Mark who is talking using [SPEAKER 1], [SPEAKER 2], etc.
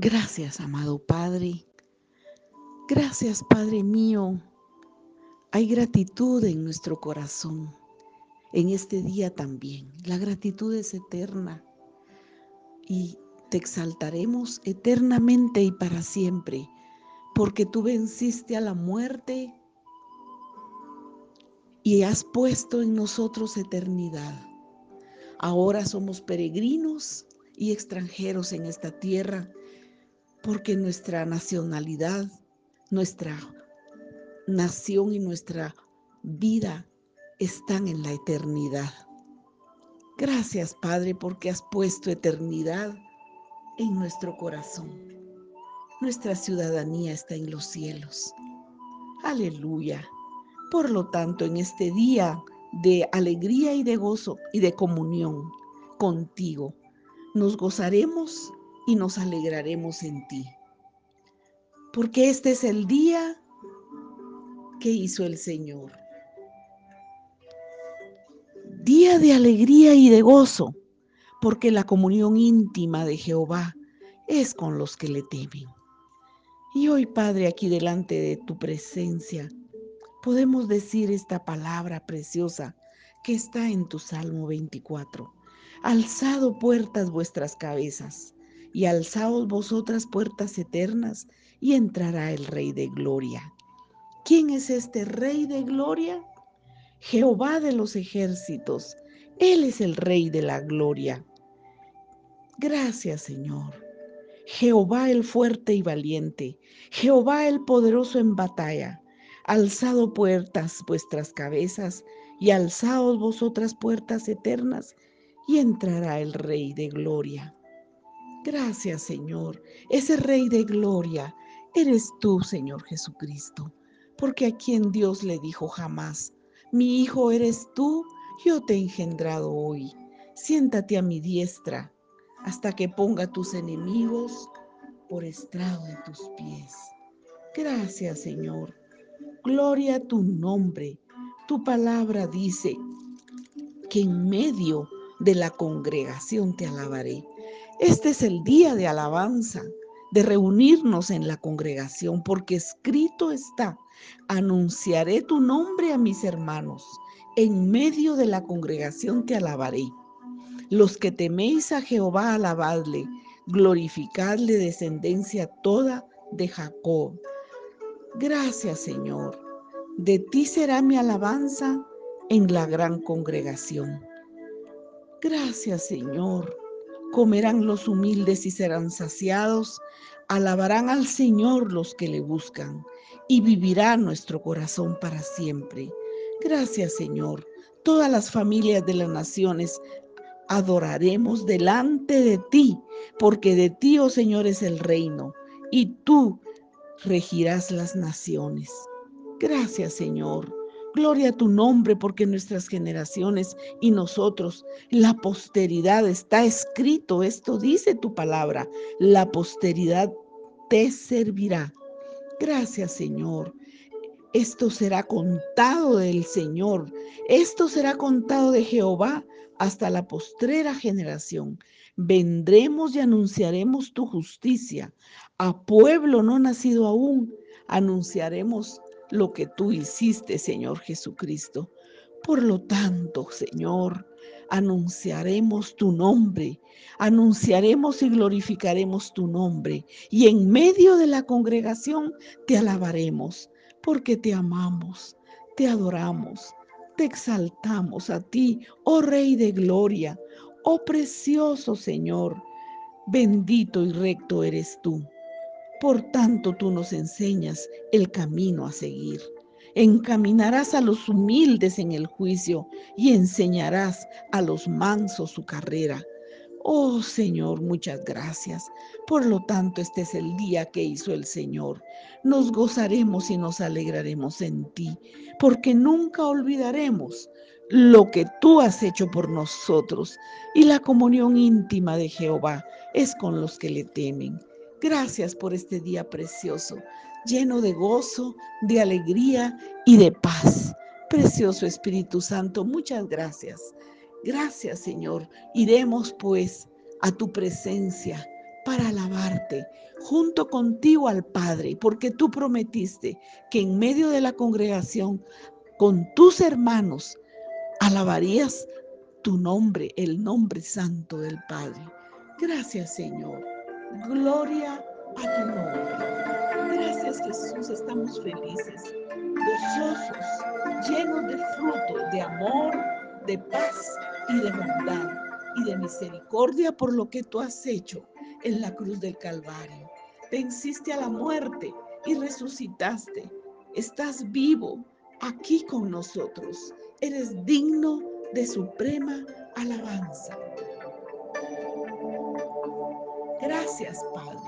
[SPEAKER 1] Gracias, amado Padre. Gracias, Padre mío. Hay gratitud en nuestro corazón, en este día también. La gratitud es eterna y te exaltaremos eternamente y para siempre, porque tú venciste a la muerte y has puesto en nosotros eternidad. Ahora somos peregrinos y extranjeros en esta tierra porque nuestra nacionalidad, nuestra nación y nuestra vida están en la eternidad. Gracias, Padre, porque has puesto eternidad en nuestro corazón. Nuestra ciudadanía está en los cielos. Aleluya. Por lo tanto, en este día de alegría y de gozo y de comunión contigo, nos gozaremos y nos alegraremos en ti. Porque este es el día que hizo el Señor. Día de alegría y de gozo, porque la comunión íntima de Jehová es con los que le temen. Y hoy, Padre, aquí delante de tu presencia, podemos decir esta palabra preciosa que está en tu Salmo 24. Alzado puertas vuestras cabezas y alzaos vosotras puertas eternas, y entrará el Rey de Gloria. ¿Quién es este Rey de Gloria? Jehová de los ejércitos. Él es el Rey de la Gloria. Gracias, Señor. Jehová el fuerte y valiente, Jehová el poderoso en batalla. Alzado puertas vuestras cabezas y alzaos vosotras puertas eternas, y entrará el Rey de Gloria. Gracias, Señor. Ese Rey de Gloria eres tú, Señor Jesucristo. Porque a quien Dios le dijo jamás, mi hijo eres tú, yo te he engendrado hoy. Siéntate a mi diestra hasta que ponga tus enemigos por estrado de tus pies. Gracias, Señor. Gloria a tu nombre. Tu palabra dice que en medio de la congregación te alabaré. Este es el día de alabanza, de reunirnos en la congregación, porque escrito está, anunciaré tu nombre a mis hermanos, en medio de la congregación te alabaré. Los que teméis a Jehová, alabadle, glorificadle descendencia toda de Jacob. Gracias, Señor. De ti será mi alabanza en la gran congregación. Gracias, Señor comerán los humildes y serán saciados, alabarán al Señor los que le buscan, y vivirá nuestro corazón para siempre. Gracias Señor. Todas las familias de las naciones adoraremos delante de ti, porque de ti, oh Señor, es el reino, y tú regirás las naciones. Gracias Señor. Gloria a tu nombre porque nuestras generaciones y nosotros, la posteridad, está escrito, esto dice tu palabra, la posteridad te servirá. Gracias Señor. Esto será contado del Señor, esto será contado de Jehová hasta la postrera generación. Vendremos y anunciaremos tu justicia. A pueblo no nacido aún, anunciaremos lo que tú hiciste, Señor Jesucristo. Por lo tanto, Señor, anunciaremos tu nombre, anunciaremos y glorificaremos tu nombre, y en medio de la congregación te alabaremos, porque te amamos, te adoramos, te exaltamos a ti, oh Rey de Gloria, oh precioso Señor, bendito y recto eres tú. Por tanto, tú nos enseñas el camino a seguir. Encaminarás a los humildes en el juicio y enseñarás a los mansos su carrera. Oh Señor, muchas gracias. Por lo tanto, este es el día que hizo el Señor. Nos gozaremos y nos alegraremos en ti, porque nunca olvidaremos lo que tú has hecho por nosotros. Y la comunión íntima de Jehová es con los que le temen. Gracias por este día precioso, lleno de gozo, de alegría y de paz. Precioso Espíritu Santo, muchas gracias. Gracias Señor. Iremos pues a tu presencia para alabarte junto contigo al Padre, porque tú prometiste que en medio de la congregación, con tus hermanos, alabarías tu nombre, el nombre santo del Padre. Gracias Señor. Gloria a tu nombre. Gracias Jesús, estamos felices, gozosos, llenos de fruto, de amor, de paz y de bondad y de misericordia por lo que tú has hecho en la cruz del Calvario. Venciste a la muerte y resucitaste. Estás vivo aquí con nosotros. Eres digno de suprema alabanza. Gracias, Padre.